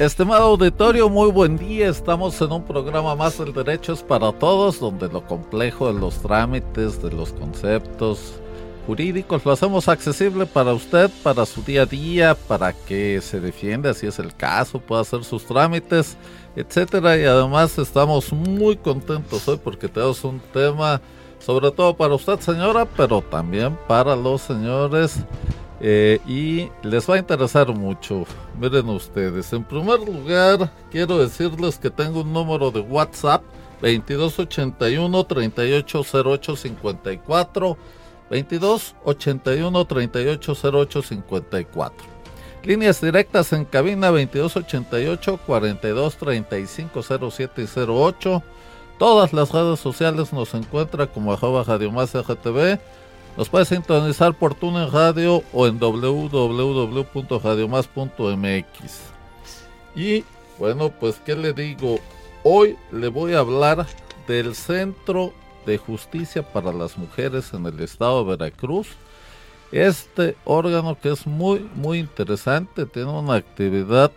Estimado auditorio, muy buen día. Estamos en un programa más del Derecho para Todos, donde lo complejo de los trámites, de los conceptos jurídicos, lo hacemos accesible para usted, para su día a día, para que se defienda si es el caso, pueda hacer sus trámites, etcétera. Y además estamos muy contentos hoy porque tenemos un tema, sobre todo para usted, señora, pero también para los señores eh, y les va a interesar mucho. Miren ustedes, en primer lugar, quiero decirles que tengo un número de WhatsApp 2281 380854 2281 380854 Líneas directas en cabina 2288 4235 07 08. Todas las redes sociales nos encuentra como arroba Radio Más RTV nos puede sintonizar por TuneIn Radio o en www.radiomás.mx. Y bueno, pues qué le digo, hoy le voy a hablar del Centro de Justicia para las Mujeres en el estado de Veracruz. Este órgano que es muy muy interesante, tiene una actividad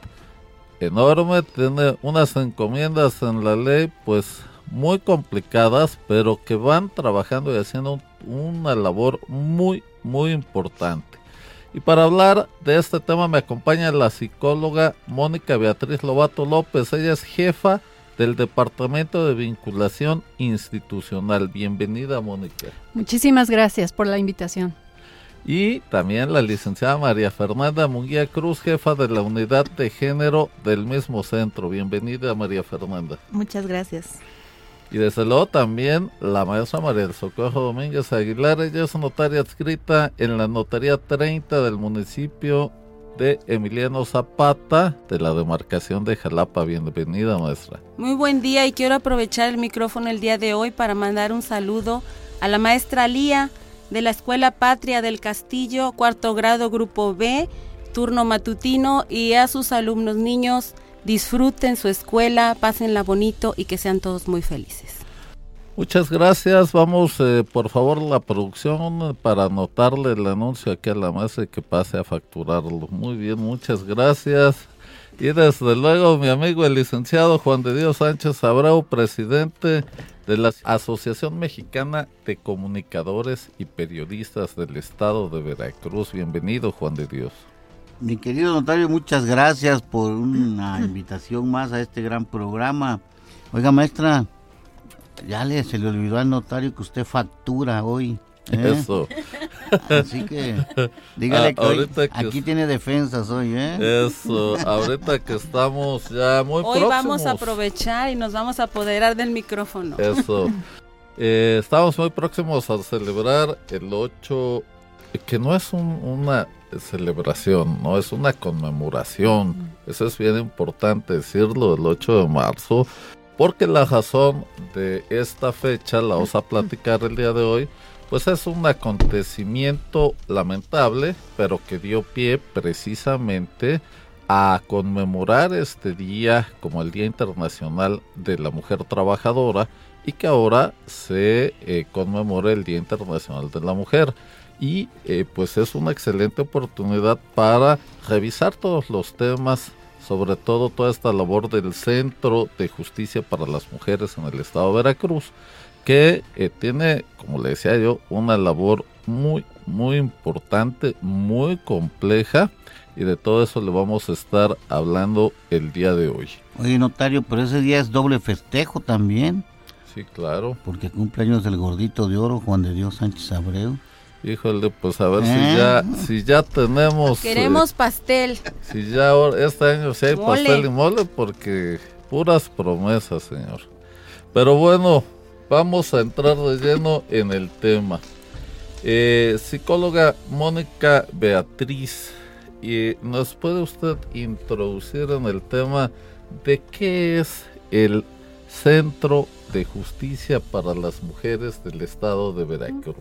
enorme, tiene unas encomiendas en la ley pues muy complicadas, pero que van trabajando y haciendo una labor muy, muy importante. Y para hablar de este tema me acompaña la psicóloga Mónica Beatriz Lobato López. Ella es jefa del Departamento de Vinculación Institucional. Bienvenida, Mónica. Muchísimas gracias por la invitación. Y también la licenciada María Fernanda Munguía Cruz, jefa de la Unidad de Género del mismo centro. Bienvenida, María Fernanda. Muchas gracias. Y desde luego también la maestra María del Socorro Domínguez Aguilar, ella es notaria adscrita en la Notaría 30 del municipio de Emiliano Zapata de la demarcación de Jalapa. Bienvenida maestra. Muy buen día y quiero aprovechar el micrófono el día de hoy para mandar un saludo a la maestra Lía de la Escuela Patria del Castillo, cuarto grado, grupo B, turno matutino y a sus alumnos niños disfruten su escuela, pásenla bonito y que sean todos muy felices. Muchas gracias. Vamos, eh, por favor, la producción para anotarle el anuncio aquí a la mesa y que pase a facturarlo. Muy bien, muchas gracias. Y desde luego mi amigo el licenciado Juan de Dios Sánchez Abreu, presidente de la Asociación Mexicana de Comunicadores y Periodistas del Estado de Veracruz. Bienvenido, Juan de Dios. Mi querido notario, muchas gracias por una invitación más a este gran programa. Oiga, maestra, ya le, se le olvidó al notario que usted factura hoy. ¿eh? Eso. Así que dígale ah, que, aquí tiene defensas hoy, ¿eh? Eso, ahorita que estamos ya muy Hoy vamos a aprovechar y nos vamos a apoderar del micrófono. Eso. Eh, estamos muy próximos a celebrar el 8, que no es una celebración, no es una conmemoración. Eso es bien importante decirlo, el 8 de marzo, porque la razón de esta fecha, la vamos a platicar el día de hoy, pues es un acontecimiento lamentable, pero que dio pie precisamente a conmemorar este día como el Día Internacional de la Mujer Trabajadora y que ahora se eh, conmemora el Día Internacional de la Mujer y eh, pues es una excelente oportunidad para revisar todos los temas, sobre todo toda esta labor del Centro de Justicia para las Mujeres en el Estado de Veracruz, que eh, tiene, como le decía yo, una labor muy, muy importante, muy compleja, y de todo eso le vamos a estar hablando el día de hoy. Oye, notario, pero ese día es doble festejo también. Sí, claro. Porque cumpleaños del gordito de oro, Juan de Dios Sánchez Abreu. Híjole, pues a ver si ¿Eh? ya si ya tenemos Queremos eh, pastel. Si ya este año sí hay pastel y mole porque puras promesas, señor. Pero bueno, vamos a entrar de lleno en el tema. Eh, psicóloga Mónica Beatriz, y ¿nos puede usted introducir en el tema de qué es el Centro de justicia para las mujeres del estado de Veracruz.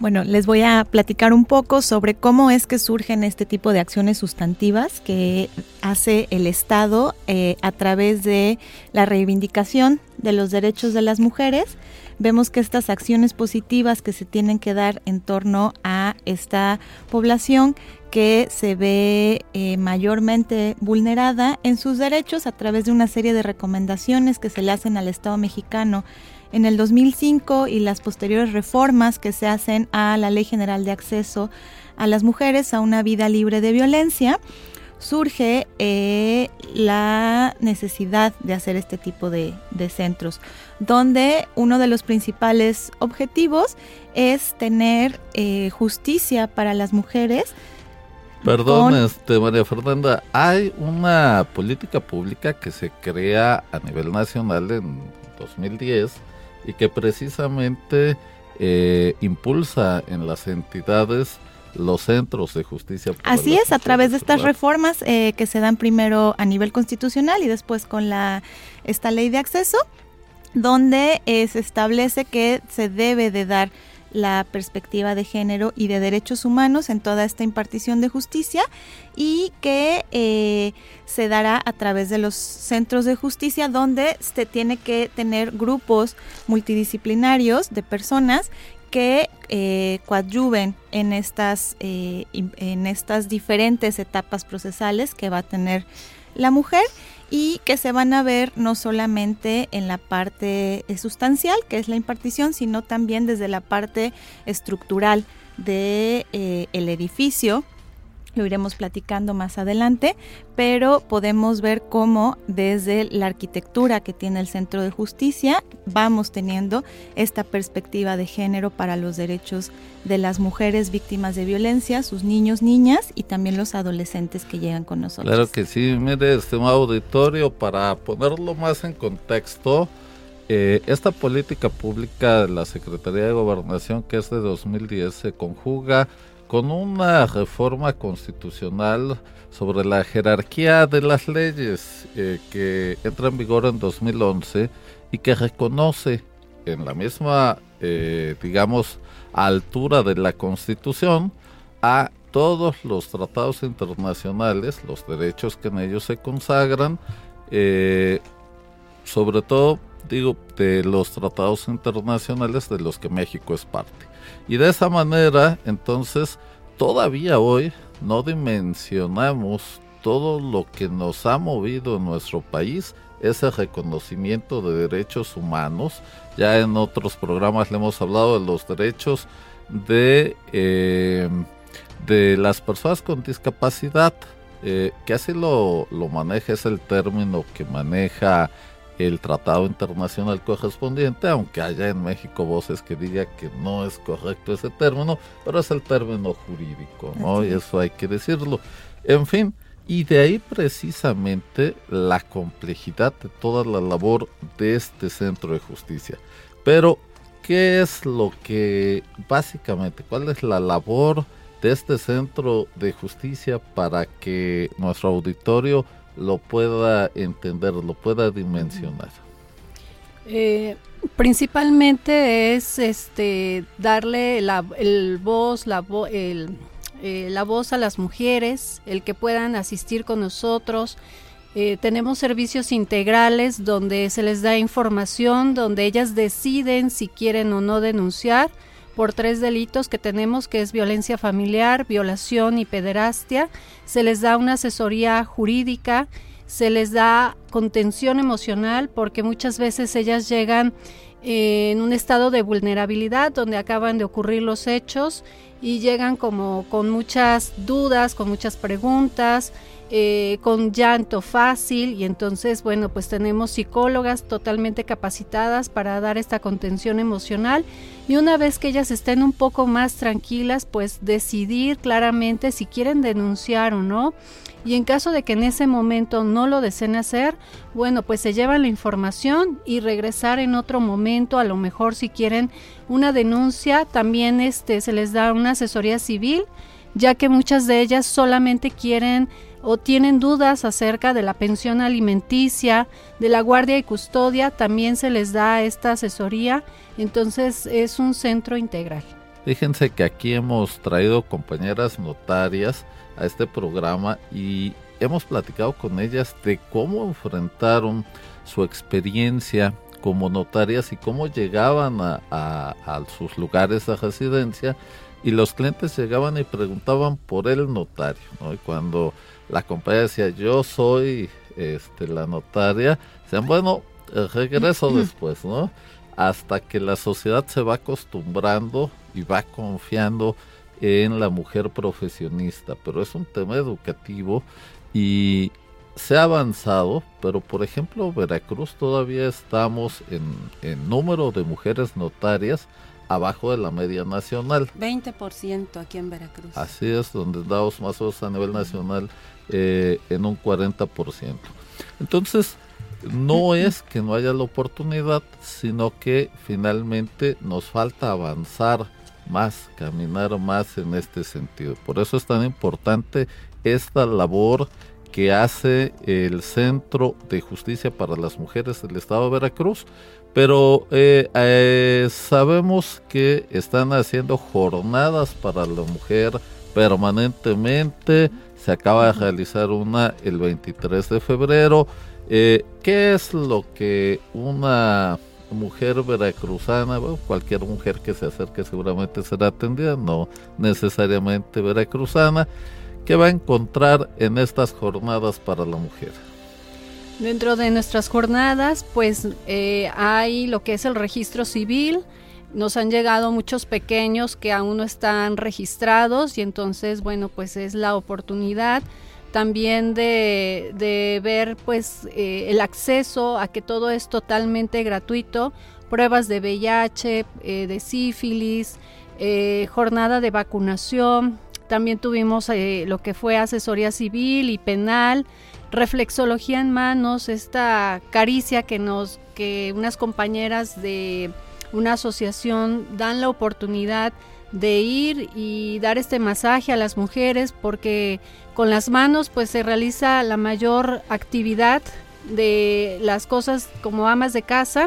Bueno, les voy a platicar un poco sobre cómo es que surgen este tipo de acciones sustantivas que hace el Estado eh, a través de la reivindicación de los derechos de las mujeres. Vemos que estas acciones positivas que se tienen que dar en torno a esta población que se ve eh, mayormente vulnerada en sus derechos a través de una serie de recomendaciones que se le hacen al Estado mexicano en el 2005 y las posteriores reformas que se hacen a la Ley General de Acceso a las Mujeres a una vida libre de violencia, surge eh, la necesidad de hacer este tipo de, centros, donde uno de los principales objetivos es tener eh, justicia para las mujeres. Perdón, este, María Fernanda, hay una política pública que se crea a nivel nacional en 2010 y que precisamente eh, impulsa en las entidades los centros de justicia. Así es, a través de estas reformas eh, que se dan primero a nivel constitucional y después con la esta ley de acceso, donde eh, se establece que se debe de dar la perspectiva de género y de derechos humanos en toda esta impartición de justicia y que eh, se dará a través de los centros de justicia donde se tiene que tener grupos multidisciplinarios de personas que eh, coadyuven en estas, eh, en estas diferentes etapas procesales que va a tener la mujer y que se van a ver no solamente en la parte eh, sustancial, que es la impartición, sino también desde la parte estructural de eh, edificio lo iremos platicando más adelante, pero podemos ver cómo desde la arquitectura que tiene el Centro de Justicia vamos teniendo esta perspectiva de género para los derechos de las mujeres víctimas de violencia, sus niños, niñas y también los adolescentes que llegan con nosotros. Claro que sí, mire, este auditorio, para ponerlo más en contexto, eh, esta política pública de la Secretaría de Gobernación, que es de 2010, se conjuga con una reforma constitucional sobre la jerarquía de las leyes eh, que entra en vigor en 2011 y que reconoce en la misma, eh, digamos, altura de la Constitución a todos los tratados internacionales, los derechos que en ellos se consagran, eh, sobre todo, digo, de los tratados internacionales de los que México es parte. Y de esa manera, entonces, todavía hoy no dimensionamos todo lo que nos ha movido en nuestro país, ese reconocimiento de derechos humanos. Ya en otros programas le hemos hablado de los derechos de, eh, de las personas con discapacidad, eh, que así lo, lo maneja, es el término que maneja el tratado internacional correspondiente, aunque haya en México voces que digan que no es correcto ese término, pero es el término jurídico, ¿no? Y eso hay que decirlo. En fin, y de ahí precisamente la complejidad de toda la labor de este centro de justicia. Pero, ¿qué es lo que básicamente, cuál es la labor de este centro de justicia para que nuestro auditorio lo pueda entender, lo pueda dimensionar? Eh, principalmente es este darle la el voz, la, el, eh, la voz a las mujeres, el que puedan asistir con nosotros. Eh, tenemos servicios integrales donde se les da información, donde ellas deciden si quieren o no denunciar por tres delitos que tenemos, que es violencia familiar, violación y pederastia. Se les da una asesoría jurídica, se les da contención emocional, porque muchas veces ellas llegan eh, en un estado de vulnerabilidad donde acaban de ocurrir los hechos y llegan como con muchas dudas, con muchas preguntas, eh, con llanto fácil y entonces, bueno, pues tenemos psicólogas totalmente capacitadas para dar esta contención emocional y una vez que ellas estén un poco más tranquilas, pues decidir claramente si quieren denunciar o no. Y en caso de que en ese momento no lo deseen hacer, bueno, pues se llevan la información y regresar en otro momento, a lo mejor si quieren una denuncia, también este se les da una asesoría civil, ya que muchas de ellas solamente quieren o tienen dudas acerca de la pensión alimenticia, de la guardia y custodia, también se les da esta asesoría. Entonces es un centro integral. Fíjense que aquí hemos traído compañeras notarias a este programa y hemos platicado con ellas de cómo enfrentaron su experiencia como notarias y cómo llegaban a, sus lugares de residencia y los clientes llegaban y preguntaban por el notario, Y cuando la compañía decía, yo soy este, la notaria, decían, bueno, regreso después, ¿no? Hasta que la sociedad se va acostumbrando y va confiando en la mujer profesionista, pero es un tema educativo y se ha avanzado, pero por ejemplo Veracruz todavía estamos en, en número de mujeres notarias abajo de la media nacional. 20% aquí en Veracruz. Así es, donde damos más o menos a nivel nacional eh, en un 40%. Entonces, no es que no haya la oportunidad, sino que finalmente nos falta avanzar más, caminar más en este sentido. Por eso es tan importante esta labor que hace el Centro de Justicia para las Mujeres del Estado de Veracruz, pero eh, eh, sabemos que están haciendo jornadas para la mujer permanentemente. Se acaba de realizar una el 23 de febrero. Eh, ¿Qué es lo que una mujer veracruzana, cualquier mujer que se acerque seguramente será atendida, no necesariamente veracruzana, que va a encontrar en estas jornadas para la mujer? Dentro de nuestras jornadas, pues eh, hay lo que es el registro civil. Nos han llegado muchos pequeños que aún no están registrados y entonces, bueno, pues es la oportunidad también de, ver pues eh, el acceso a que todo es totalmente gratuito, pruebas de VIH, eh, de sífilis, jornada de vacunación, también tuvimos lo que fue asesoría civil y penal, reflexología en manos, esta caricia que nos que unas compañeras de una asociación dan la oportunidad de ir y dar este masaje a las mujeres porque con las manos pues se realiza la mayor actividad de las cosas como amas de casa.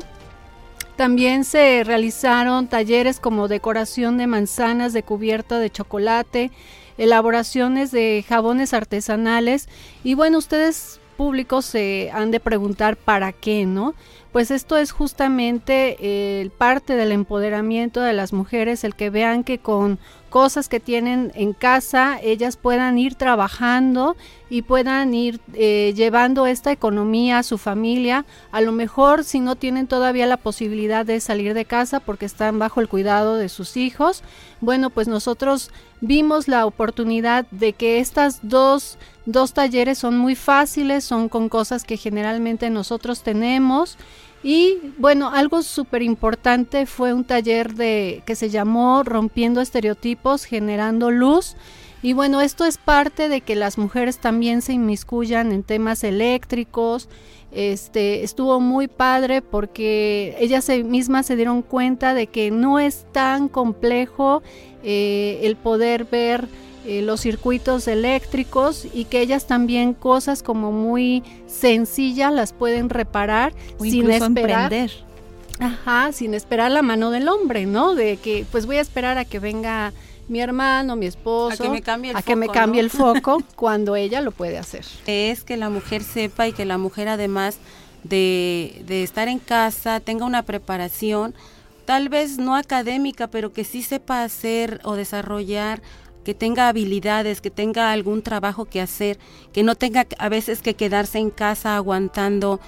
También se realizaron talleres como decoración de manzanas de cubierta de chocolate, elaboraciones de jabones artesanales y bueno, ustedes públicos se han de preguntar para qué, ¿no? Pues esto es justamente parte del empoderamiento de las mujeres, el que vean que con cosas que tienen en casa, ellas puedan ir trabajando y puedan ir eh, llevando esta economía a su familia. A lo mejor si no tienen todavía la posibilidad de salir de casa porque están bajo el cuidado de sus hijos, bueno, pues nosotros vimos la oportunidad de que estas dos, dos talleres son muy fáciles, son con cosas que generalmente nosotros tenemos y bueno, algo súper importante fue un taller de, que se llamó Rompiendo Estereotipos, Generando Luz. Y bueno, esto es parte de que las mujeres también se inmiscuyan en temas eléctricos. Este estuvo muy padre porque ellas mismas se dieron cuenta de que no es tan complejo eh, el poder ver eh, los circuitos eléctricos y que ellas también cosas como muy sencillas las pueden reparar sin esperar. Ajá, sin esperar la mano del hombre, ¿no? De que pues voy a esperar a que venga mi hermano, mi esposo, a que me cambie el, foco, que me cambie el foco cuando ella lo puede hacer. Es que la mujer sepa y que la mujer además de, de estar en casa tenga una preparación, tal vez no académica, pero que sí sepa hacer o desarrollar que tenga habilidades, que tenga algún trabajo que hacer, que no tenga a veces que quedarse en casa aguantando,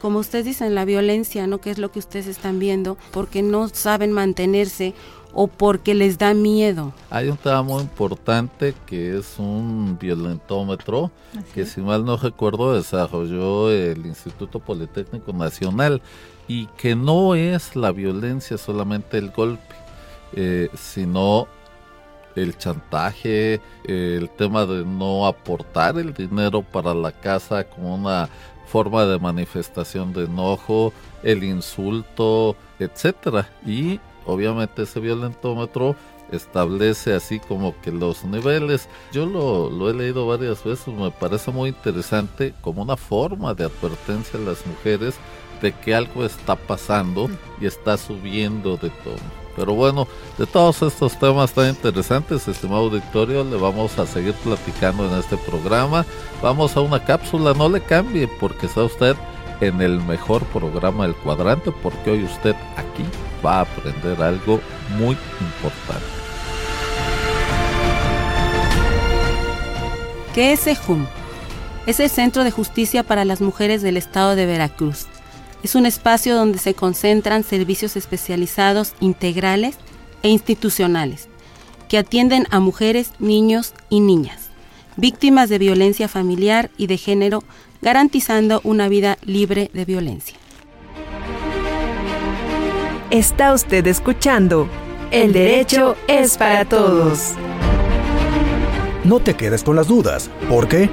como ustedes dicen, la violencia, ¿no? Que es lo que ustedes están viendo, porque no saben mantenerse o porque les da miedo. Hay un tema muy importante que es un violentómetro que si mal no recuerdo desarrolló el Instituto Politécnico Nacional y que no es la violencia solamente el golpe, eh, sino el chantaje, el tema de no aportar el dinero para la casa como una forma de manifestación de enojo, el insulto, etcétera. Y obviamente ese violentómetro establece así como que los niveles. Yo lo, lo, he leído varias veces, me parece muy interesante como una forma de advertencia a las mujeres de que algo está pasando y está subiendo de tono. Pero bueno, de todos estos temas tan interesantes, estimado auditorio, le vamos a seguir platicando en este programa. Vamos a una cápsula, no le cambie porque está usted en el mejor programa del cuadrante porque hoy usted aquí va a aprender algo muy importante. ¿Qué es EJUM? Es el Centro de Justicia para las Mujeres del Estado de Veracruz. Es un espacio donde se concentran servicios especializados integrales e institucionales que atienden a mujeres, niños y niñas, víctimas de violencia familiar y de género, garantizando una vida libre de violencia. Está usted escuchando El derecho es para todos. No te quedes con las dudas, porque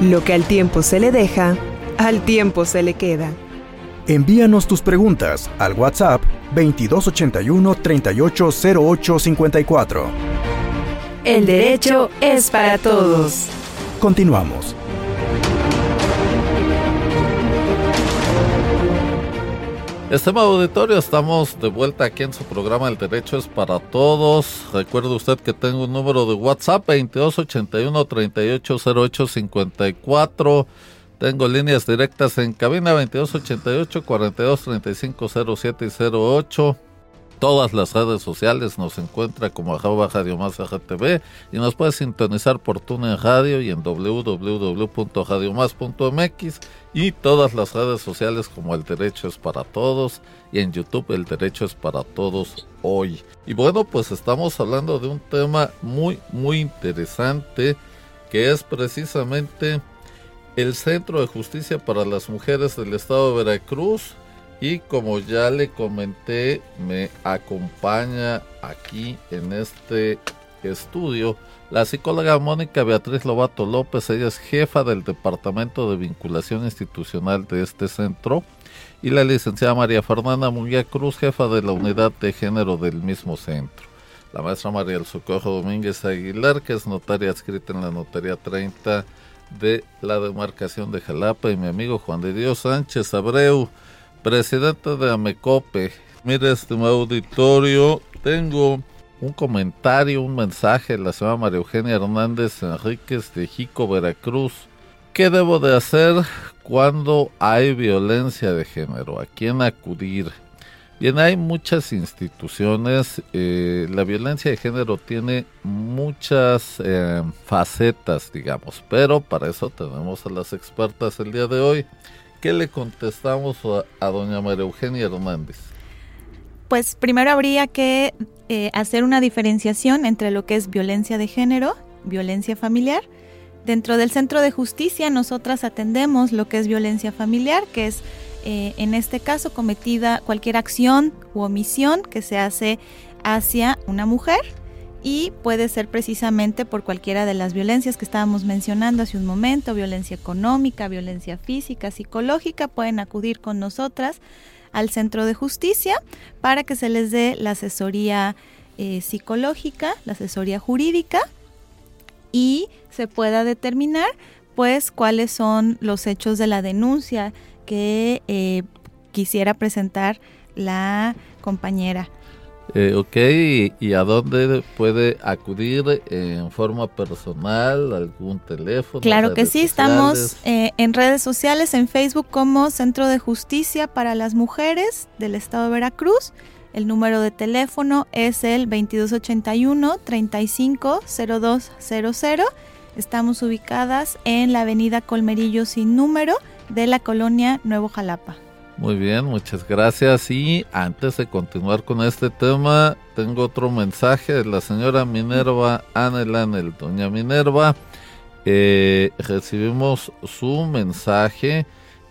lo que al tiempo se le deja, al tiempo se le queda. Envíanos tus preguntas al WhatsApp 2281 380854. El derecho es para todos. Continuamos. Estimado auditorio, estamos de vuelta aquí en su programa El Derecho es para Todos. Recuerde usted que tengo un número de WhatsApp 2281 380854. Tengo líneas directas en cabina 2288 423507 y 08 todas las redes sociales nos encuentra como arroba Radio Más y nos puede sintonizar por TuneIn Radio y en www.radiomás.mx y todas las redes sociales como El Derecho es para Todos y en YouTube El Derecho es para Todos hoy. Y bueno, pues estamos hablando de un tema muy muy interesante que es precisamente el Centro de Justicia para las Mujeres del Estado de Veracruz y como ya le comenté, me acompaña aquí en este estudio la psicóloga Mónica Beatriz Lobato López. Ella es jefa del Departamento de Vinculación Institucional de este centro. Y la licenciada María Fernanda Munguía Cruz, jefa de la Unidad de Género del mismo centro. La maestra María del Socorro Domínguez Aguilar, que es notaria adscrita en la Notaría 30 de la demarcación de Jalapa. Y mi amigo Juan de Dios Sánchez Abreu presidente de Amecope. Mire, estimado auditorio, tengo un comentario, un mensaje de la señora María Eugenia Hernández Enríquez de Jico, Veracruz. ¿Qué debo de hacer cuando hay violencia de género? ¿A quién acudir? Bien, hay muchas instituciones. Eh, la violencia de género tiene muchas eh, facetas, digamos, pero para eso tenemos a las expertas el día de hoy. ¿Qué le contestamos a, doña María Eugenia Hernández? Pues primero habría que eh, hacer una diferenciación entre lo que es violencia de género, violencia familiar. Dentro del centro de justicia nosotras atendemos lo que es violencia familiar, que es eh, en este caso cometida cualquier acción u omisión que se hace hacia una mujer y puede ser precisamente por cualquiera de las violencias que estábamos mencionando hace un momento, violencia económica, violencia física, psicológica, pueden acudir con nosotras al centro de justicia para que se les dé la asesoría eh, psicológica, la asesoría jurídica y se pueda determinar pues cuáles son los hechos de la denuncia que eh, quisiera presentar la compañera. Eh, ok, ¿Y, a dónde puede acudir en forma personal? ¿Algún teléfono? Claro que sí, estamos eh, en redes sociales, en Facebook como Centro de Justicia para las Mujeres del Estado de Veracruz. El número de teléfono es el 2281-350200. Estamos ubicadas en la avenida Colmerillo sin número de la colonia Nuevo Jalapa. Muy bien, muchas gracias. Y antes de continuar con este tema, tengo otro mensaje de la señora Minerva Anel Doña Minerva, eh, recibimos su mensaje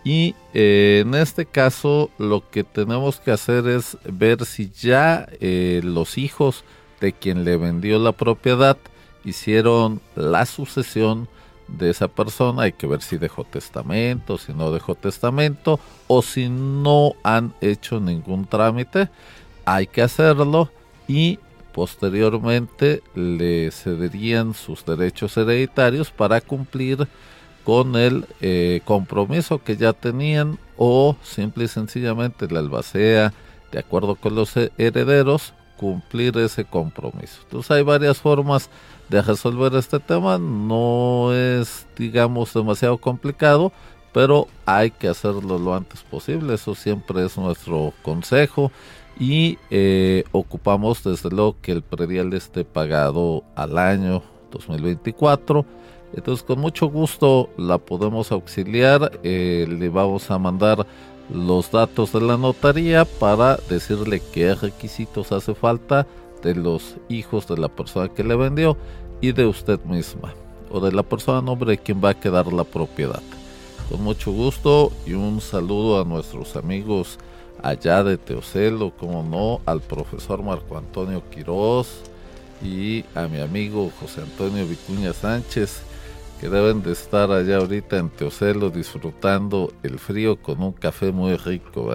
y eh, en este caso lo que tenemos que hacer es ver si ya eh, los hijos de quien le vendió la propiedad hicieron la sucesión de esa persona, hay que ver si dejó testamento, si no dejó testamento o si no han hecho ningún trámite, hay que hacerlo y posteriormente le cederían sus derechos hereditarios para cumplir con el eh, compromiso que ya tenían o simple y sencillamente la albacea, de acuerdo con los herederos, cumplir ese compromiso. Entonces hay varias formas de resolver este tema, no es digamos demasiado complicado, pero hay que hacerlo lo antes posible, eso siempre es nuestro consejo. Y eh, ocupamos desde luego que el predial esté pagado al año 2024 entonces con mucho gusto la podemos auxiliar, eh, le vamos a mandar los datos de la notaría para decirle qué requisitos hace falta de los hijos de la persona que le vendió y de usted misma o de la persona nombre de quien va a quedar la propiedad. Con mucho gusto y un saludo a nuestros amigos allá de Teocelo, como no, al profesor Marco Antonio Quiroz y a mi amigo José Antonio Vicuña Sánchez que deben de estar allá ahorita en Teocelo disfrutando el frío con un café muy rico,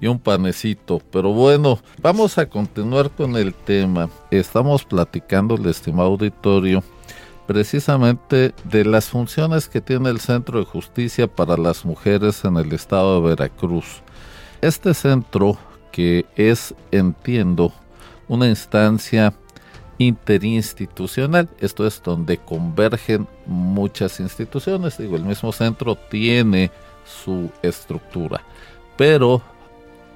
Y un panecito. Pero bueno, vamos a continuar con el tema. Estamos platicando, el estimado auditorio, precisamente de las funciones que tiene el Centro de Justicia para las Mujeres en el estado de Veracruz. Este centro, que es, entiendo, una instancia interinstitucional. Esto es donde convergen muchas instituciones. Digo, el mismo centro tiene su estructura, pero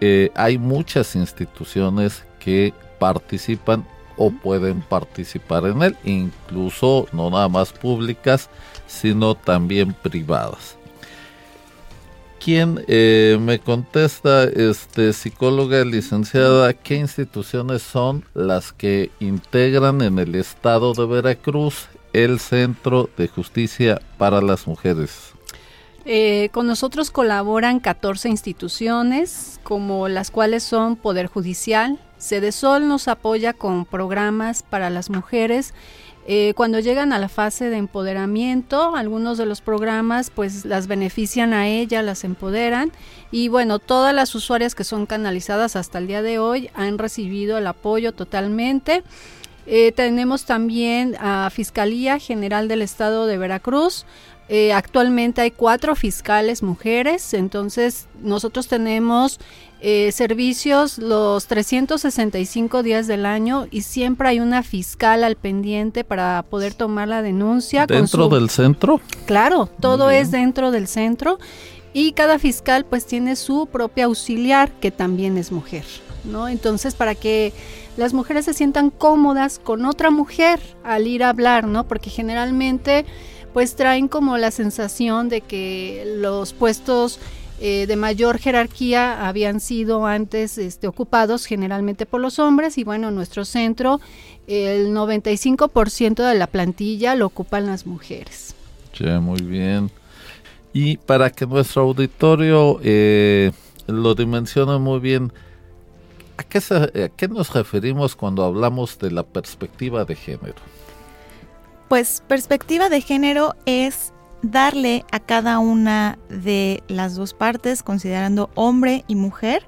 eh, hay muchas instituciones que participan o pueden participar en él, incluso no nada más públicas, sino también privadas. ¿Quién eh, me contesta, este, psicóloga licenciada, qué instituciones son las que integran en el estado de Veracruz el Centro de Justicia para las Mujeres? Eh, con nosotros colaboran 14 instituciones, como las cuales son Poder Judicial, Sol nos apoya con programas para las mujeres eh, cuando llegan a la fase de empoderamiento, algunos de los programas pues las benefician a ella, las empoderan y bueno, todas las usuarias que son canalizadas hasta el día de hoy han recibido el apoyo totalmente. Eh, tenemos también a Fiscalía General del Estado de Veracruz. Eh, actualmente hay cuatro fiscales mujeres, entonces nosotros tenemos eh, servicios los 365 días del año y siempre hay una fiscal al pendiente para poder tomar la denuncia. ¿Dentro del centro? Claro, todo es dentro del centro y cada fiscal pues tiene su propia auxiliar que también es mujer, ¿no? Entonces para que las mujeres se sientan cómodas con otra mujer al ir a hablar, ¿no? Porque generalmente pues traen como la sensación de que los puestos eh, de mayor jerarquía habían sido antes este, ocupados generalmente por los hombres y bueno, nuestro centro, el 95% de la plantilla lo ocupan las mujeres. Muy bien. Y para que nuestro auditorio eh, lo dimensione muy bien, ¿a qué, ¿a qué nos referimos cuando hablamos de la perspectiva de género? Pues perspectiva de género es darle a cada una de las dos partes, considerando hombre y mujer,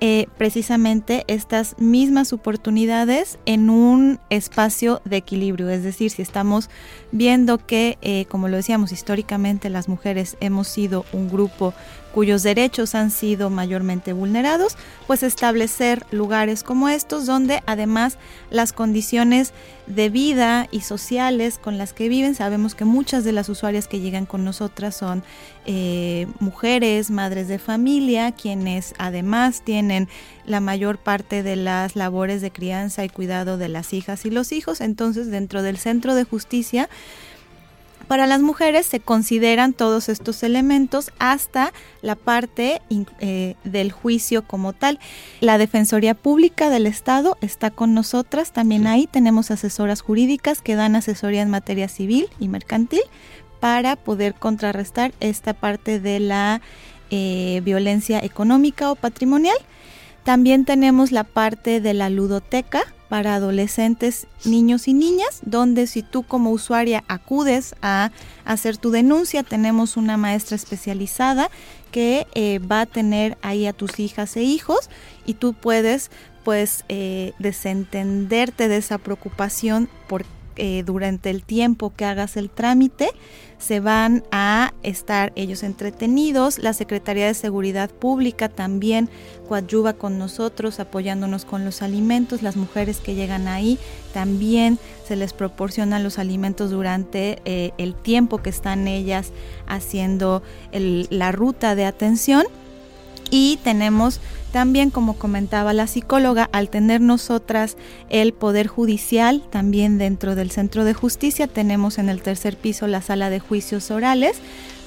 eh, precisamente estas mismas oportunidades en un espacio de equilibrio. Es decir, si estamos viendo que, eh, como lo decíamos históricamente, las mujeres hemos sido un grupo cuyos derechos han sido mayormente vulnerados, pues establecer lugares como estos donde además las condiciones de vida y sociales con las que viven, sabemos que muchas de las usuarias que llegan con nosotras son eh, mujeres, madres de familia, quienes además tienen la mayor parte de las labores de crianza y cuidado de las hijas y los hijos, entonces dentro del centro de justicia, para las mujeres se consideran todos estos elementos hasta la parte eh, del juicio como tal. La Defensoría Pública del Estado está con nosotras, también ahí tenemos asesoras jurídicas que dan asesoría en materia civil y mercantil para poder contrarrestar esta parte de la eh, violencia económica o patrimonial. También tenemos la parte de la ludoteca, para adolescentes, niños y niñas, donde si tú como usuaria acudes a hacer tu denuncia, tenemos una maestra especializada que eh, va a tener ahí a tus hijas e hijos y tú puedes pues eh, desentenderte de esa preocupación por eh, durante el tiempo que hagas el trámite se van a estar ellos entretenidos. La Secretaría de Seguridad Pública también coadyuva con nosotros apoyándonos con los alimentos. Las mujeres que llegan ahí también se les proporcionan los alimentos durante eh, el tiempo que están ellas haciendo la ruta de atención. Y tenemos también, como comentaba la psicóloga, al tener nosotras el Poder Judicial, también dentro del Centro de Justicia, tenemos en el tercer piso la sala de juicios orales.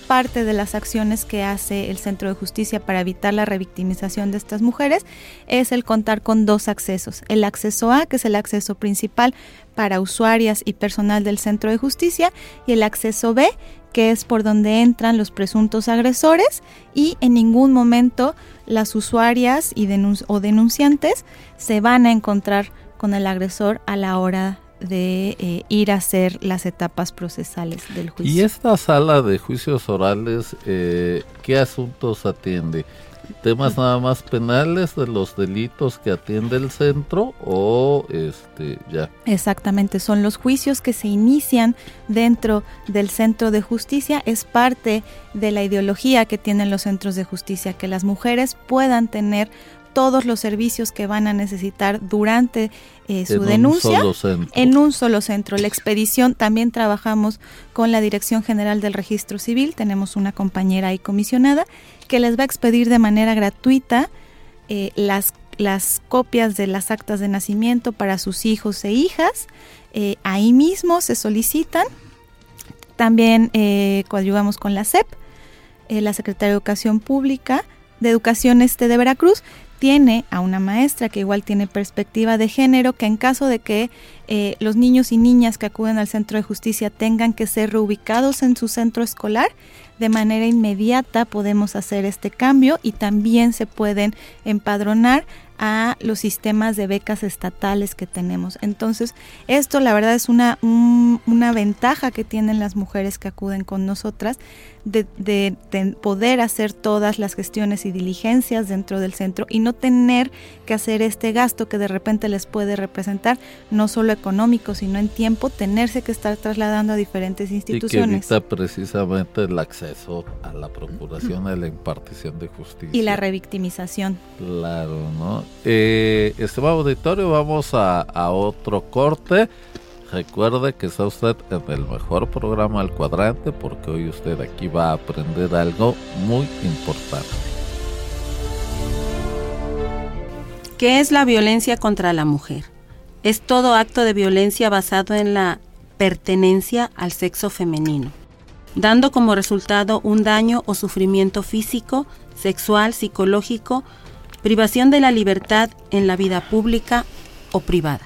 Parte de las acciones que hace el Centro de Justicia para evitar la revictimización de estas mujeres es el contar con dos accesos. El acceso A, que es el acceso principal para usuarias y personal del Centro de Justicia, y el acceso B, que es por donde entran los presuntos agresores y en ningún momento las usuarias y o denunciantes se van a encontrar con el agresor a la hora de eh, ir a hacer las etapas procesales del juicio. ¿Y esta sala de juicios orales eh, qué asuntos atiende? Temas nada más penales de los delitos que atiende el centro o este ya. Exactamente, son los juicios que se inician dentro del centro de justicia, es parte de la ideología que tienen los centros de justicia que las mujeres puedan tener todos los servicios que van a necesitar durante eh, su denuncia en un solo centro. La expedición también trabajamos con la Dirección General del Registro Civil, tenemos una compañera ahí comisionada que les va a expedir de manera gratuita eh, las, las copias de las actas de nacimiento para sus hijos e hijas. Eh, ahí mismo se solicitan. También coadyuvamos con la SEP, la Secretaría de Educación Pública de Educación Este de Veracruz, tiene a una maestra que igual tiene perspectiva de género, que en caso de que eh, los niños y niñas que acuden al centro de justicia tengan que ser reubicados en su centro escolar, de manera inmediata podemos hacer este cambio y también se pueden empadronar a los sistemas de becas estatales que tenemos. Entonces, esto la verdad es una, una ventaja que tienen las mujeres que acuden con nosotras de, de, poder hacer todas las gestiones y diligencias dentro del centro y no tener que hacer este gasto que de repente les puede representar no solo económico, sino en tiempo, tenerse que estar trasladando a diferentes instituciones. Y que evita precisamente el acceso a la procuración y la impartición de justicia. Y la revictimización. Claro, ¿no? Eh, estimado auditorio, vamos a, a otro corte. Recuerde que está usted en el mejor programa del cuadrante porque hoy usted aquí va a aprender algo muy importante. ¿Qué es la violencia contra la mujer? Es todo acto de violencia basado en la pertenencia al sexo femenino, dando como resultado un daño o sufrimiento físico, sexual, psicológico, privación de la libertad en la vida pública o privada.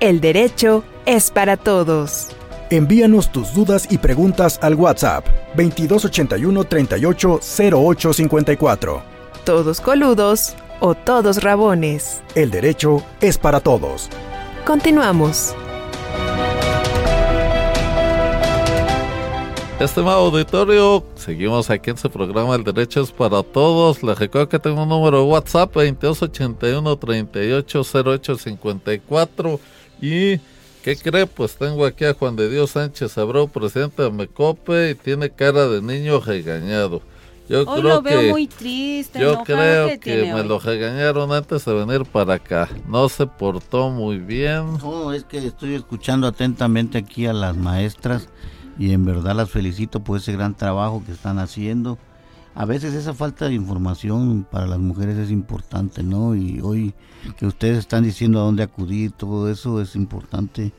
El Derecho es para Todos. Envíanos tus dudas y preguntas al WhatsApp 2281 38 Todos coludos o todos rabones. El derecho es para todos. Continuamos. Estimado auditorio, seguimos aquí en su programa El Derecho es para Todos. Les recuerdo que tengo un número de WhatsApp 2281 380854 y ¿qué cree? Pues tengo aquí a Juan de Dios Sánchez Abreu, presidente de Mecope y tiene cara de niño regañado. Yo hoy creo lo veo muy triste. Yo creo que, me lo regañaron antes de venir para acá. No se portó muy bien. No, es que estoy escuchando atentamente aquí a las maestras y en verdad las felicito por ese gran trabajo que están haciendo. A veces esa falta de información para las mujeres es importante, ¿no? Y hoy que ustedes están diciendo a dónde acudir, todo eso es importante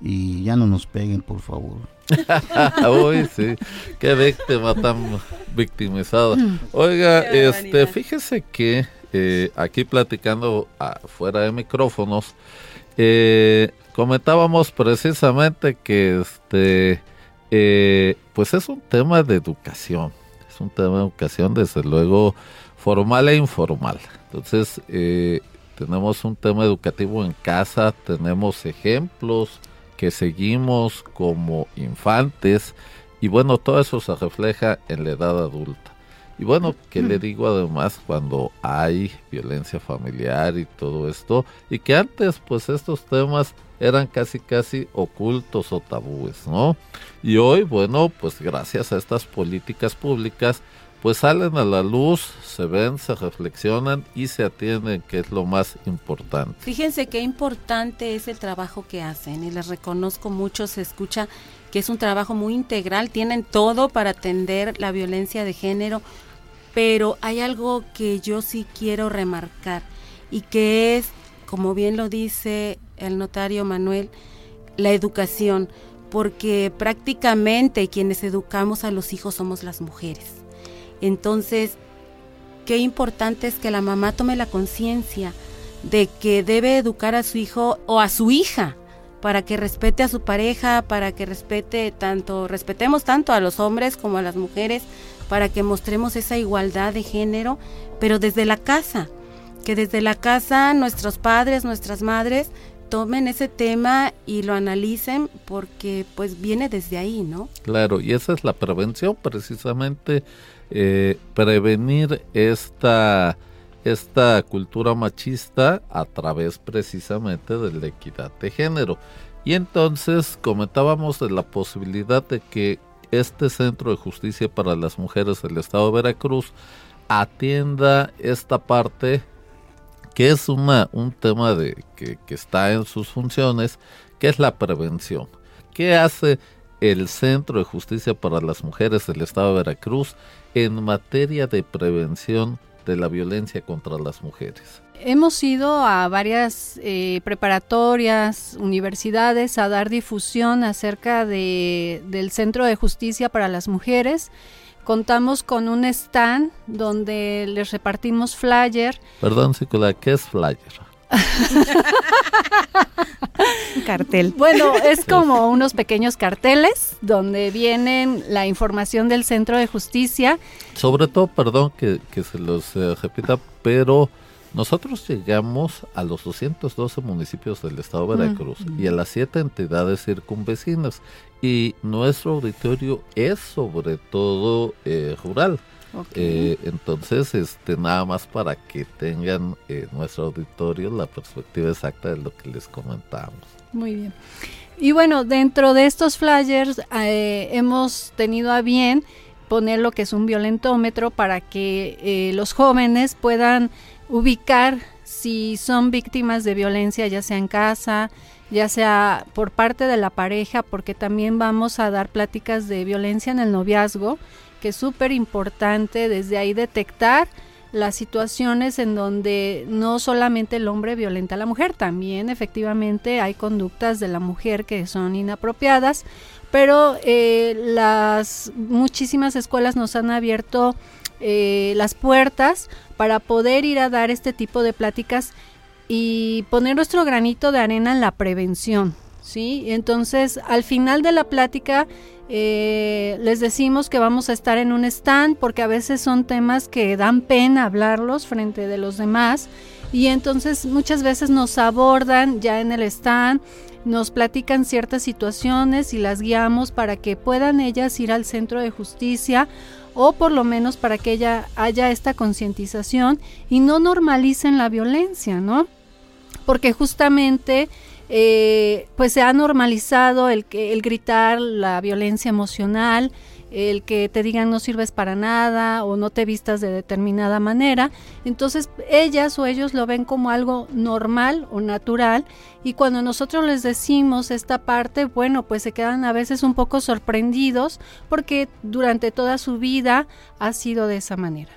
y ya no nos peguen, por favor. Uy, sí, qué víctima tan victimizada. Oiga, este, fíjese que eh, aquí platicando afuera de micrófonos, eh, comentábamos precisamente que este, eh, pues es un tema de educación, es un tema de educación desde luego formal e informal. Entonces, tenemos un tema educativo en casa, tenemos ejemplos que seguimos como infantes y bueno, todo eso se refleja en la edad adulta. Y bueno, ¿qué le digo además cuando hay violencia familiar y todo esto? Y que antes pues estos temas eran casi casi ocultos o tabúes, ¿no? Y hoy, bueno, pues gracias a estas políticas públicas pues salen a la luz, se ven, se reflexionan y se atienden, que es lo más importante. Fíjense qué importante es el trabajo que hacen y les reconozco mucho, se escucha que es un trabajo muy integral, tienen todo para atender la violencia de género, pero hay algo que yo sí quiero remarcar y que es, como bien lo dice el notario Manuel, la educación, porque prácticamente quienes educamos a los hijos somos las mujeres. Entonces, qué importante es que la mamá tome la conciencia de que debe educar a su hijo o a su hija para que respete a su pareja, para que respete tanto, respetemos tanto a los hombres como a las mujeres, para que mostremos esa igualdad de género, pero desde la casa, que desde la casa nuestros padres, nuestras madres tomen ese tema y lo analicen porque pues viene desde ahí, ¿no? Claro, y esa es la prevención precisamente eh, prevenir esta, esta cultura machista a través precisamente de la equidad de género. Y entonces comentábamos de la posibilidad de que este Centro de Justicia para las Mujeres del Estado de Veracruz atienda esta parte que es una, un tema de, que, que está en sus funciones, que es la prevención. ¿Qué hace el Centro de Justicia para las Mujeres del Estado de Veracruz en materia de prevención de la violencia contra las mujeres? Hemos ido a varias eh, preparatorias, universidades a dar difusión acerca de, del Centro de Justicia para las Mujeres. Contamos con un stand donde les repartimos flyer. Perdón, Cicula, ¿qué es flyer? Un cartel. Bueno, es como unos pequeños carteles donde vienen la información del Centro de Justicia. Sobre todo, perdón que, se los eh, repita, pero nosotros llegamos a los 212 municipios del estado de Veracruz y a las siete entidades circunvecinas y nuestro auditorio es sobre todo eh, rural. Eh, entonces, este, nada más para que tengan eh, nuestro auditorio la perspectiva exacta de lo que les comentamos. Muy bien. Y bueno, dentro de estos flyers eh, hemos tenido a bien poner lo que es un violentómetro para que los jóvenes puedan ubicar si son víctimas de violencia, ya sea en casa, ya sea por parte de la pareja, porque también vamos a dar pláticas de violencia en el noviazgo, que es súper importante desde ahí detectar las situaciones en donde no solamente el hombre violenta a la mujer, también efectivamente hay conductas de la mujer que son inapropiadas, pero eh, las muchísimas escuelas nos han abierto eh, las puertas para poder ir a dar este tipo de pláticas y poner nuestro granito de arena en la prevención, ¿sí? Entonces, al final de la plática eh, les decimos que vamos a estar en un stand porque a veces son temas que dan pena hablarlos frente de los demás y entonces muchas veces nos abordan ya en el stand, nos platican ciertas situaciones y las guiamos para que puedan ellas ir al centro de justicia o por lo menos para que ella haya esta concientización y no normalicen la violencia, ¿no? Porque justamente eh, pues se ha normalizado el, el gritar, la violencia emocional, el que te digan no sirves para nada o no te vistas de determinada manera. Entonces ellas o ellos lo ven como algo normal o natural y cuando nosotros les decimos esta parte, bueno, pues se quedan a veces un poco sorprendidos porque durante toda su vida ha sido de esa manera.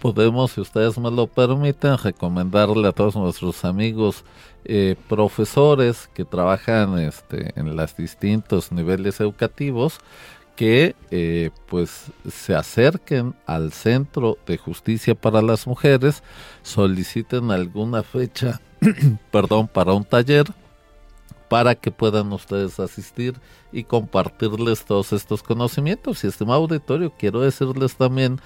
Podemos, si ustedes me lo permiten, recomendarle a todos nuestros amigos eh, profesores que trabajan este, en los distintos niveles educativos que eh, pues se acerquen al Centro de Justicia para las Mujeres, soliciten alguna fecha, perdón, para un taller para que puedan ustedes asistir y compartirles todos estos conocimientos. Y estimado auditorio, quiero decirles también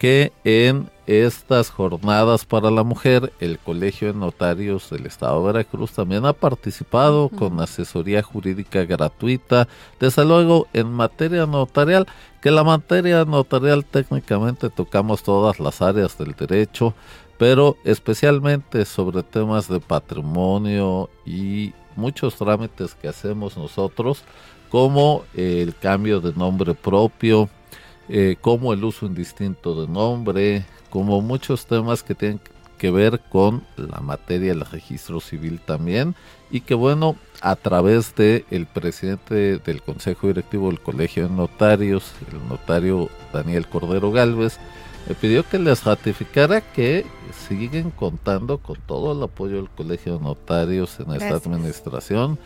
que en estas jornadas para la mujer, el Colegio de Notarios del Estado de Veracruz también ha participado con asesoría jurídica gratuita, desde luego en materia notarial, que la materia notarial técnicamente tocamos todas las áreas del derecho, pero especialmente sobre temas de patrimonio y muchos trámites que hacemos nosotros, como el cambio de nombre propio, eh, como el uso indistinto de nombre, como muchos temas que tienen que ver con la materia del registro civil también y que bueno a través de el presidente del consejo directivo del colegio de notarios el notario Daniel Cordero Galvez me pidió que les ratificara que siguen contando con todo el apoyo del colegio de notarios en esta administración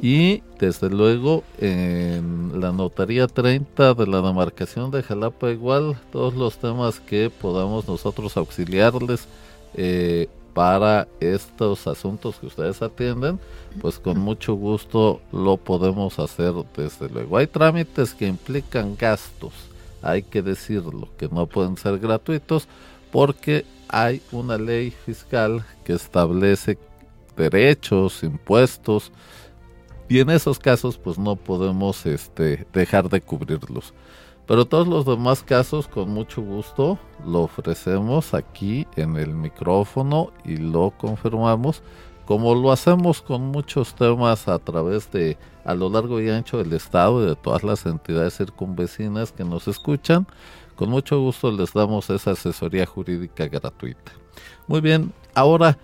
y desde luego en la notaría 30 de la demarcación de Jalapa igual todos los temas que podamos nosotros auxiliarles eh, para estos asuntos que ustedes atienden, pues con mucho gusto lo podemos hacer desde luego. Hay trámites que implican gastos, hay que decirlo, que no pueden ser gratuitos porque hay una ley fiscal que establece derechos, impuestos, y en esos casos pues no podemos este, dejar de cubrirlos. Pero todos los demás casos con mucho gusto lo ofrecemos aquí en el micrófono y lo confirmamos como lo hacemos con muchos temas a través de a lo largo y ancho del estado y de todas las entidades circunvecinas que nos escuchan. Con mucho gusto les damos esa asesoría jurídica gratuita. Muy bien, ahora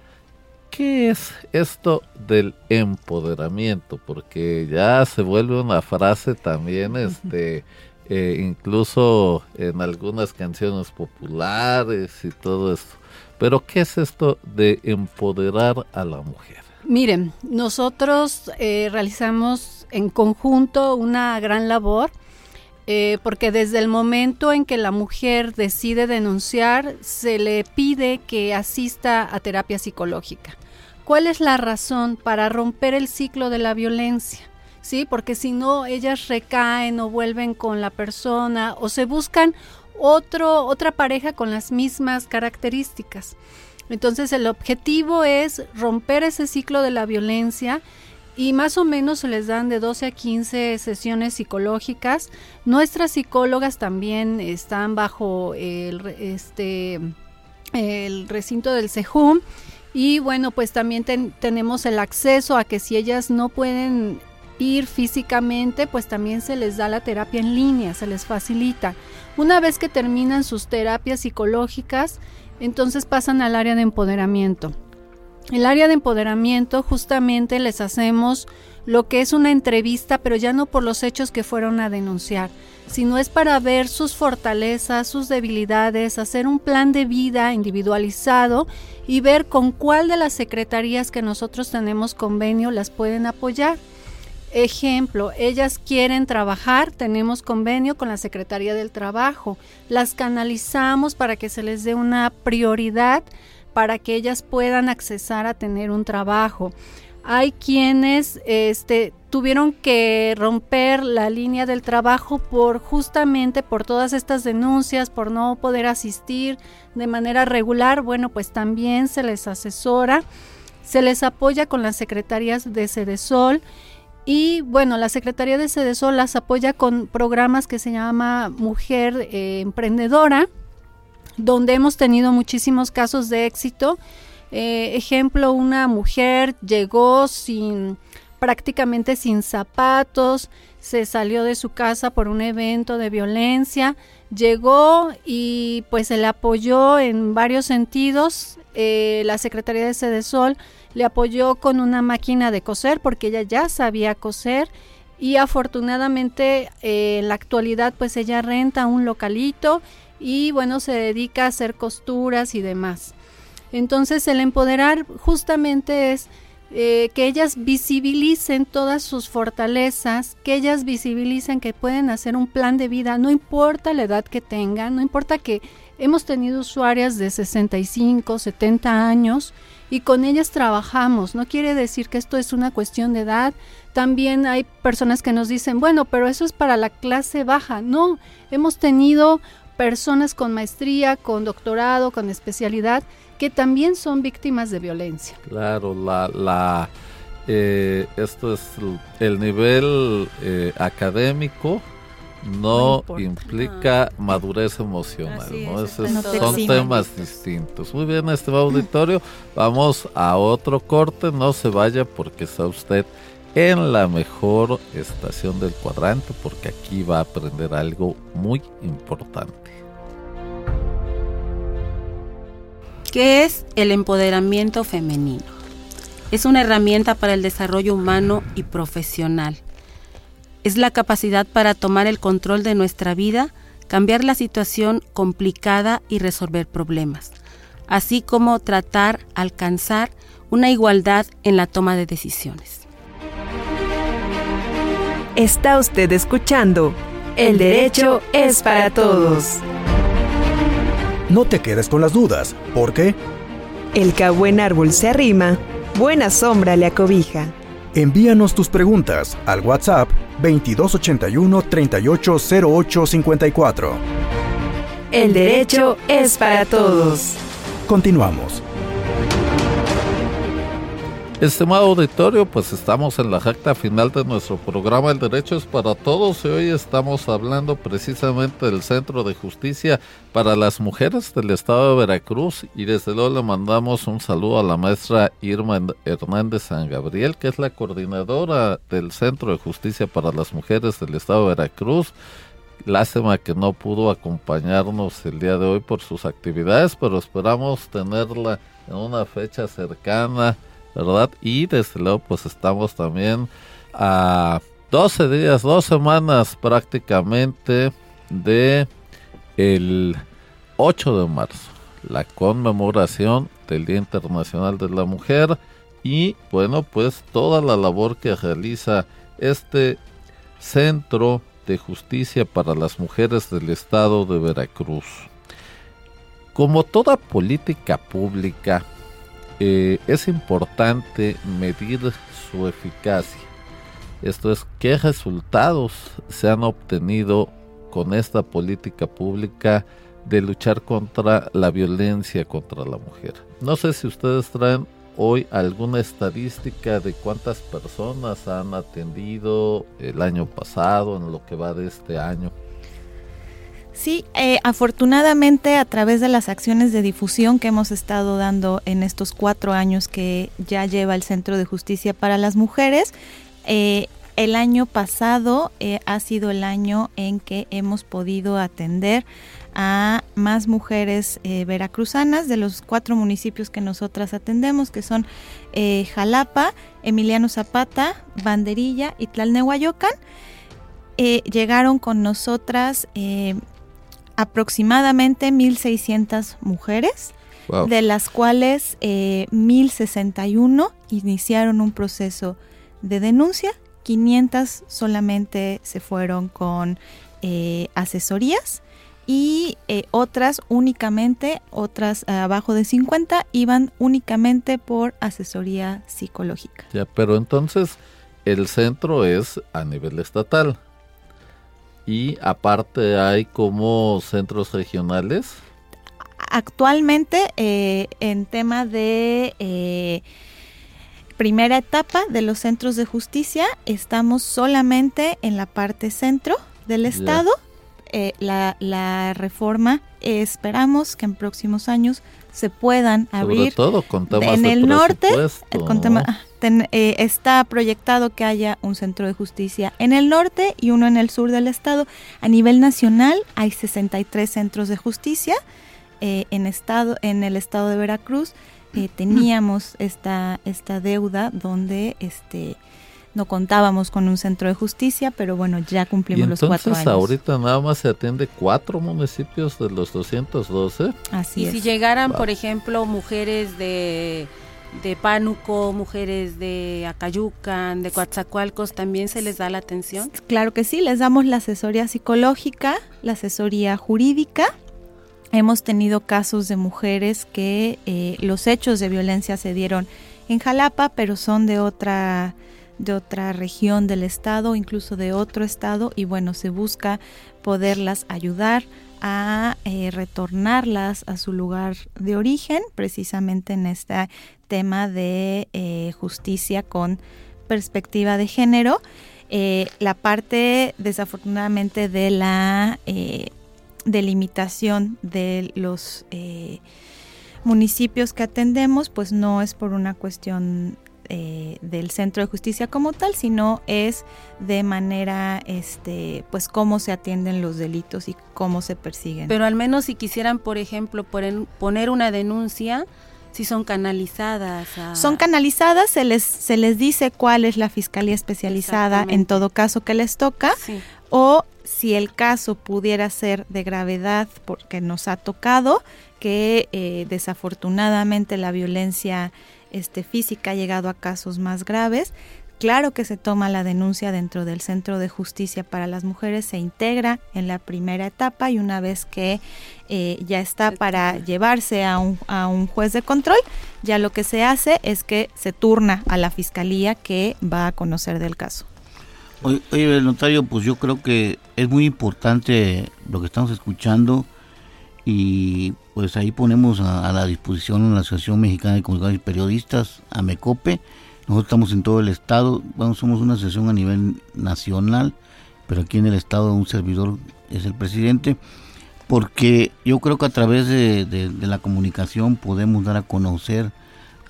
¿Qué es esto del empoderamiento? Porque ya se vuelve una frase también, este, eh, incluso en algunas canciones populares y todo esto. Pero ¿qué es esto de empoderar a la mujer? Miren, nosotros eh, realizamos en conjunto una gran labor. Eh, porque desde el momento en que la mujer decide denunciar, se le pide que asista a terapia psicológica. ¿Cuál es la razón para romper el ciclo de la violencia? ¿Sí? Porque si no, ellas recaen o vuelven con la persona o se buscan otro, otra pareja con las mismas características. Entonces el objetivo es romper ese ciclo de la violencia y más o menos se les dan de 12 a 15 sesiones psicológicas. Nuestras psicólogas también están bajo el, este, el recinto del CEJUM y bueno, pues también tenemos el acceso a que si ellas no pueden ir físicamente, pues también se les da la terapia en línea, se les facilita. Una vez que terminan sus terapias psicológicas, entonces pasan al área de empoderamiento. El área de empoderamiento justamente les hacemos lo que es una entrevista, pero ya no por los hechos que fueron a denunciar, sino es para ver sus fortalezas, sus debilidades, hacer un plan de vida individualizado y ver con cuál de las secretarías que nosotros tenemos convenio las pueden apoyar. Ejemplo, ellas quieren trabajar, tenemos convenio con la Secretaría del Trabajo, las canalizamos para que se les dé una prioridad para que ellas puedan accesar a tener un trabajo hay quienes este, tuvieron que romper la línea del trabajo por justamente por todas estas denuncias, por no poder asistir de manera regular. Bueno, pues también se les asesora, se les apoya con las secretarías de Cedesol. Y bueno, la Secretaría de Cedesol las apoya con programas que se llama Mujer eh, Emprendedora, donde hemos tenido muchísimos casos de éxito eh, ejemplo, una mujer llegó sin prácticamente sin zapatos, se salió de su casa por un evento de violencia, llegó y pues se le apoyó en varios sentidos. Eh, la Secretaría de Sede Sol le apoyó con una máquina de coser porque ella ya sabía coser y afortunadamente eh, en la actualidad pues ella renta un localito y bueno se dedica a hacer costuras y demás. Entonces el empoderar justamente es eh, que ellas visibilicen todas sus fortalezas, que ellas visibilicen que pueden hacer un plan de vida, no importa la edad que tengan, no importa que hemos tenido usuarias de 65, 70 años y con ellas trabajamos. No quiere decir que esto es una cuestión de edad. También hay personas que nos dicen, bueno, pero eso es para la clase baja. No, hemos tenido personas con maestría, con doctorado, con especialidad que también son víctimas de violencia. Claro, la, la eh, esto es el nivel eh, académico no, implica ah. madurez emocional, ¿no? son temas distintos. Muy bien, este auditorio, vamos a otro corte, no se vaya porque está usted en la mejor estación del cuadrante porque aquí va a aprender algo muy importante. ¿Qué es el empoderamiento femenino? Es una herramienta para el desarrollo humano y profesional. Es la capacidad para tomar el control de nuestra vida, cambiar la situación complicada y resolver problemas, así como tratar, alcanzar una igualdad en la toma de decisiones. Está usted escuchando El Derecho es para Todos. No te quedes con las dudas, porque el que a buen árbol se arrima, buena sombra le acobija. Envíanos tus preguntas al WhatsApp 2281 380854. El derecho es para todos. Continuamos. Estimado auditorio, pues estamos en la recta final de nuestro programa El Derecho es para Todos y hoy estamos hablando precisamente del Centro de Justicia para las Mujeres del Estado de Veracruz y desde luego le mandamos un saludo a la maestra Irma Hernández San Gabriel, que es la coordinadora del Centro de Justicia para las Mujeres del Estado de Veracruz. Lástima que no pudo acompañarnos el día de hoy por sus actividades, pero esperamos tenerla en una fecha cercana ¿verdad? Y desde luego pues estamos también a 12 días, dos semanas prácticamente de el 8 de marzo, la conmemoración del Día Internacional de la Mujer y bueno pues toda la labor que realiza este centro de justicia para las mujeres del estado de Veracruz. Como toda política pública, eh, es importante medir su eficacia. Esto es, qué resultados se han obtenido con esta política pública de luchar contra la violencia contra la mujer. No sé si ustedes traen hoy alguna estadística de cuántas personas han atendido el año pasado, en lo que va de este año. Sí, eh, afortunadamente a través de las acciones de difusión que hemos estado dando en estos cuatro años que ya lleva el Centro de Justicia para las Mujeres, eh, el año pasado eh, ha sido el año en que hemos podido atender a más mujeres veracruzanas de los cuatro municipios que nosotras atendemos, que son Jalapa, Emiliano Zapata, Banderilla y Tlalnehuayocan. llegaron con nosotras aproximadamente 1.600 mujeres, de las cuales eh, 1.061 iniciaron un proceso de denuncia, 500 solamente se fueron con eh, asesorías y eh, otras únicamente, otras abajo de 50, iban únicamente por asesoría psicológica. Ya, pero entonces el centro es a nivel estatal y aparte hay como centros regionales. Actualmente eh, en tema de eh, primera etapa de los centros de justicia estamos solamente en la parte centro del estado. Eh, la, reforma esperamos que en próximos años se puedan abrir Sobre todo con temas en el norte con, eh, está proyectado que haya un centro de justicia en el norte y uno en el sur del estado. A nivel nacional hay 63 centros de justicia. Eh, en, estado, en el estado de Veracruz eh, teníamos esta, esta deuda donde este, no contábamos con un centro de justicia, pero bueno, ya cumplimos los cuatro años. ahorita nada más se atiende cuatro municipios de los 212. Así y si llegaran, por ejemplo, mujeres de de Pánuco, mujeres de Acayucan, de Coatzacoalcos, ¿también se les da la atención? Claro que sí, les damos la asesoría psicológica, la asesoría jurídica. Hemos tenido casos de mujeres que eh, los hechos de violencia se dieron en Jalapa, pero son de otra de otra región del estado, incluso de otro estado, y bueno, se busca poderlas ayudar a eh, retornarlas a su lugar de origen, precisamente en este tema de eh, justicia con perspectiva de género. Eh, la parte desafortunadamente de la delimitación de los municipios que atendemos, pues no es por una cuestión eh, del centro de justicia como tal, sino es de manera, este, pues cómo se atienden los delitos y cómo se persiguen. Pero al menos si quisieran, por ejemplo, poner una denuncia, si son canalizadas. Son canalizadas, se les, se les dice cuál es la fiscalía especializada en todo caso que les toca, o si el caso pudiera ser de gravedad porque nos ha tocado, que eh, desafortunadamente la violencia este, física ha llegado a casos más graves. Claro que se toma la denuncia dentro del Centro de Justicia para las Mujeres, se integra en la primera etapa y una vez que eh, ya está para llevarse a un, a un juez de control, ya lo que se hace es que se turna a la fiscalía que va a conocer del caso. Oye, oye notario, pues yo creo que es muy importante lo que estamos escuchando y pues ahí ponemos a, la disposición la Asociación Mexicana de Comunicadores y Periodistas, AMECOPE. Nosotros estamos en todo el estado, bueno, somos una asociación a nivel nacional, pero aquí en el estado un servidor es el presidente, porque yo creo que a través de, la comunicación podemos dar a conocer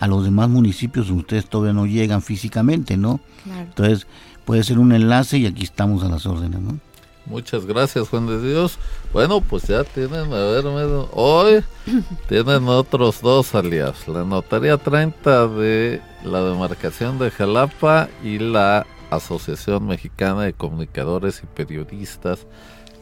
a los demás municipios ustedes todavía no llegan físicamente, ¿no? Entonces puede ser un enlace y aquí estamos a las órdenes, ¿no? Muchas gracias, Juan de Dios. Bueno, pues ya tienen, a ver, hoy tienen otros dos aliados. La Notaría 30 de la demarcación de Jalapa y la Asociación Mexicana de Comunicadores y Periodistas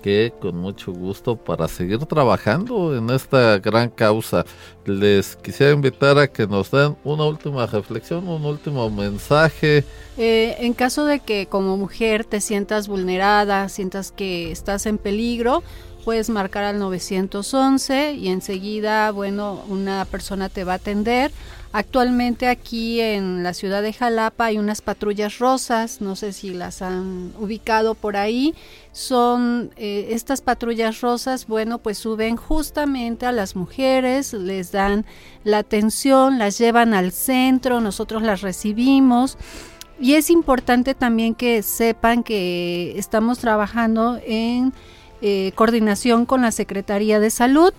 que con mucho gusto para seguir trabajando en esta gran causa. Les quisiera invitar a que nos den una última reflexión, un último mensaje. Eh, en caso de que como mujer te sientas vulnerada, sientas que estás en peligro, puedes marcar al 911 y enseguida, bueno, una persona te va a atender. Actualmente aquí en la ciudad de Jalapa hay unas patrullas rosas, no sé si las han ubicado por ahí. Son eh, estas patrullas rosas, bueno, pues suben justamente a las mujeres, les dan la atención, las llevan al centro, nosotros las recibimos. Y es importante también que sepan que estamos trabajando en eh, coordinación con la Secretaría de Salud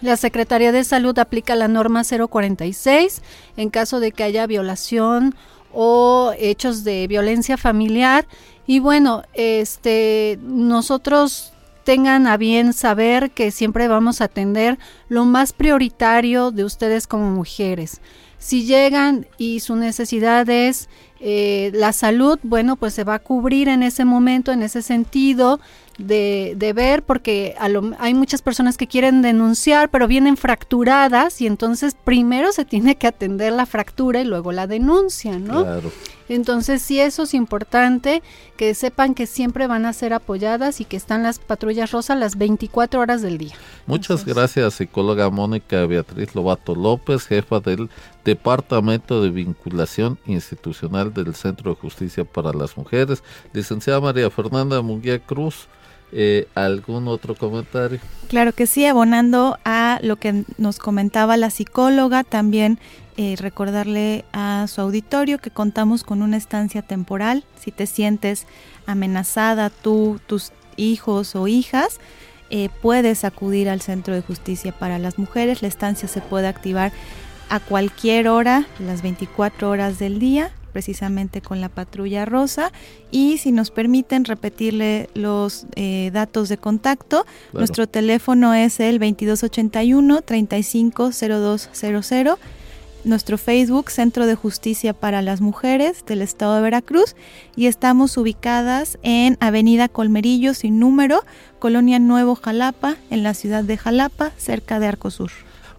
la Secretaría de Salud aplica la norma 046 en caso de que haya violación o hechos de violencia familiar. Y bueno, este nosotros tengan a bien saber que siempre vamos a atender lo más prioritario de ustedes como mujeres. Si llegan y su necesidad es eh, la salud, bueno, pues se va a cubrir en ese momento, en ese sentido de, de ver, porque hay muchas personas que quieren denunciar, pero vienen fracturadas y entonces primero se tiene que atender la fractura y luego la denuncia, ¿no? Claro. Entonces sí, eso es importante, que sepan que siempre van a ser apoyadas y que están las patrullas rosas las 24 horas del día. Muchas gracias, psicóloga Mónica Beatriz Lobato López, jefa del Departamento de Vinculación Institucional del Centro de Justicia para las Mujeres. Licenciada María Fernanda Munguía Cruz, eh, ¿Algún otro comentario? Claro que sí, abonando a lo que nos comentaba la psicóloga, también eh, recordarle a su auditorio que contamos con una estancia temporal. Si te sientes amenazada, tú, tus hijos o hijas, eh, puedes acudir al Centro de Justicia para las Mujeres. La estancia se puede activar a cualquier hora, las 24 horas del día, precisamente con la patrulla rosa. Y si nos permiten repetirle los eh, datos de contacto, nuestro teléfono es el 2281 350200 nuestro Facebook Centro de Justicia para las Mujeres del Estado de Veracruz y estamos ubicadas en Avenida Colmerillo sin número, Colonia Nuevo Jalapa, en la ciudad de Jalapa, cerca de Arcosur.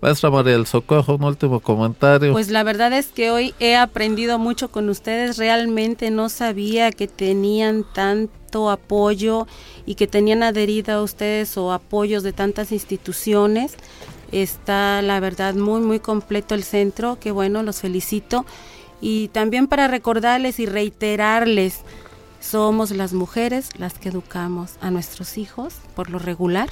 Maestra María del Socorro, un último comentario. Pues la verdad es que hoy he aprendido mucho con ustedes. Realmente no sabía que tenían tanto apoyo y que tenían adherida a ustedes o apoyos de tantas instituciones. Está la verdad muy muy completo el centro, que bueno, los felicito. Y también para recordarles y reiterarles, somos las mujeres las que educamos a nuestros hijos por lo regular.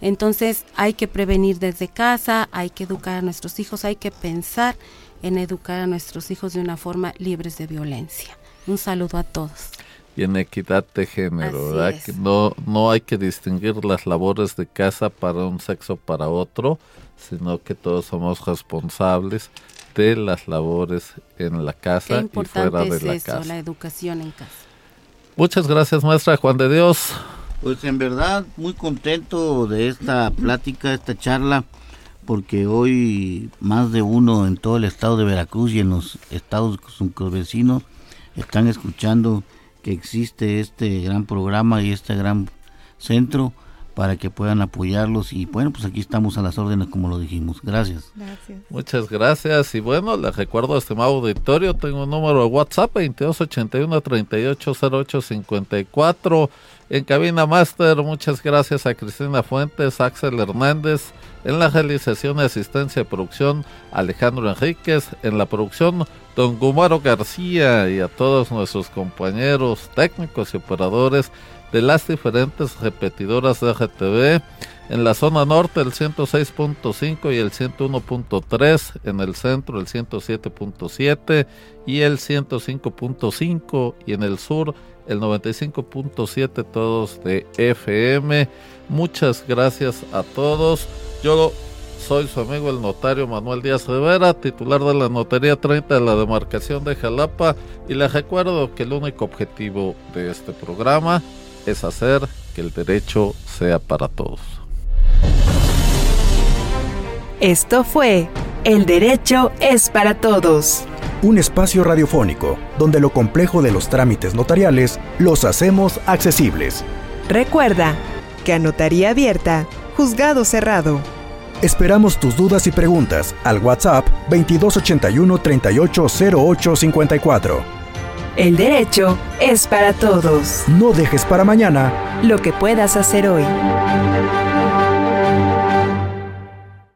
Entonces hay que prevenir desde casa, hay que educar a nuestros hijos, hay que pensar en educar a nuestros hijos de una forma libres de violencia. Un saludo a todos y en equidad de género, ¿verdad? Que no, no hay que distinguir las labores de casa para un sexo para otro, sino que todos somos responsables de las labores en la casa y fuera de la casa. la educación en casa. Muchas gracias, maestra Juan de Dios. Pues en verdad muy contento de esta plática, esta charla, porque hoy más de uno en todo el estado de Veracruz y en los estados vecinos están escuchando que existe este gran programa y este gran centro para que puedan apoyarlos. Y bueno pues aquí estamos a las órdenes como lo dijimos. Gracias. Gracias. Muchas gracias. Y bueno les recuerdo estimado auditorio tengo un número de WhatsApp 2281 380854 en cabina master muchas gracias a Cristina Fuentes Axel Hernández en la realización y asistencia de producción Alejandro Enríquez en la producción don Gumaro García y a todos nuestros compañeros técnicos y operadores de las diferentes repetidoras de RTV en la zona norte el 106.5 y el 101.3, en el centro el 107.7 y el 105.5 y en el sur el 95.7 todos de FM. Muchas gracias a todos. Yo soy su amigo el notario Manuel Díaz Rivera, titular de la Notaría 30 de la demarcación de Jalapa y les recuerdo que el único objetivo de este programa es hacer que el derecho sea para todos. Esto fue El derecho es para todos. Un espacio radiofónico donde lo complejo de los trámites notariales los hacemos accesibles. Recuerda que a notaría abierta, juzgado cerrado. Esperamos tus dudas y preguntas al WhatsApp 2281 380854. El derecho es para todos. No dejes para mañana lo que puedas hacer hoy.